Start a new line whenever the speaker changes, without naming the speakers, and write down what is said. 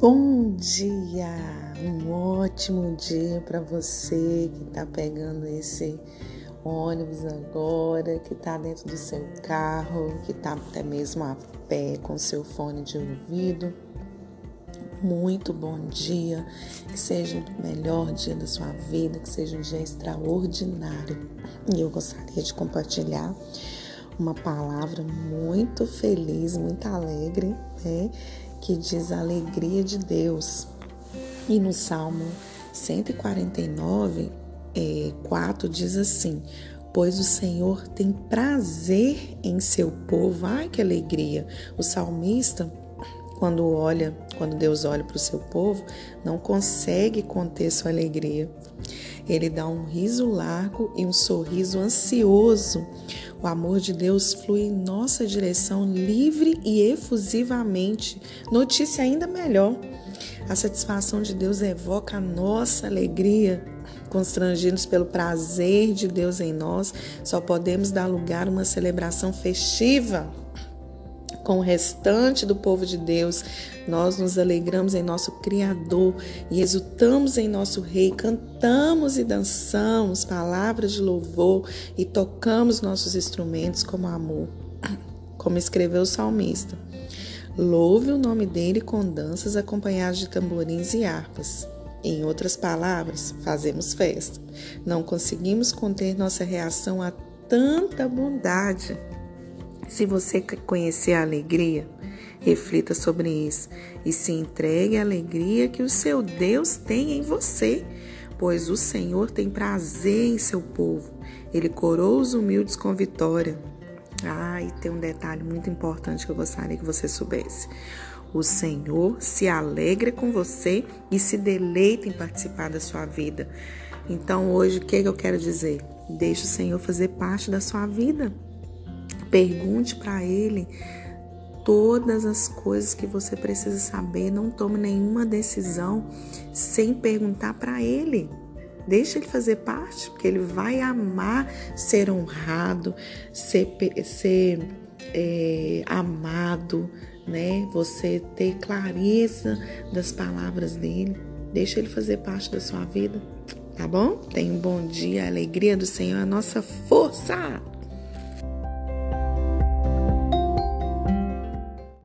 Bom dia, um ótimo dia para você que está pegando esse ônibus agora, que está dentro do seu carro, que está até mesmo a pé com seu fone de ouvido. Muito bom dia, que seja o melhor dia da sua vida, que seja um dia extraordinário. E eu gostaria de compartilhar uma palavra muito feliz, muito alegre, né? que diz a alegria de Deus. E no Salmo 149, é, 4 diz assim: Pois o Senhor tem prazer em seu povo. Ai, que alegria! O salmista, quando olha, quando Deus olha para o seu povo, não consegue conter sua alegria. Ele dá um riso largo e um sorriso ansioso. O amor de Deus flui em nossa direção livre e efusivamente. Notícia ainda melhor. A satisfação de Deus evoca a nossa alegria. Constrangidos pelo prazer de Deus em nós, só podemos dar lugar a uma celebração festiva com o restante do povo de Deus. Nós nos alegramos em nosso Criador e exultamos em nosso Rei, cantamos e dançamos palavras de louvor e tocamos nossos instrumentos como amor, como escreveu o salmista. Louve o nome dele com danças acompanhadas de tamborins e harpas. Em outras palavras, fazemos festa. Não conseguimos conter nossa reação a tanta bondade. Se você conhecer a alegria, reflita sobre isso e se entregue à alegria que o seu Deus tem em você, pois o Senhor tem prazer em seu povo. Ele coroa os humildes com vitória. Ah, e tem um detalhe muito importante que eu gostaria que você soubesse. O Senhor se alegra com você e se deleita em participar da sua vida. Então, hoje, o que, é que eu quero dizer? Deixe o Senhor fazer parte da sua vida. Pergunte para Ele todas as coisas que você precisa saber. Não tome nenhuma decisão sem perguntar para Ele. Deixa ele fazer parte, porque ele vai amar ser honrado, ser, ser é, amado, né? Você ter clareza das palavras dele. Deixa ele fazer parte da sua vida, tá bom? Tenha um bom dia. A alegria do Senhor é a nossa força.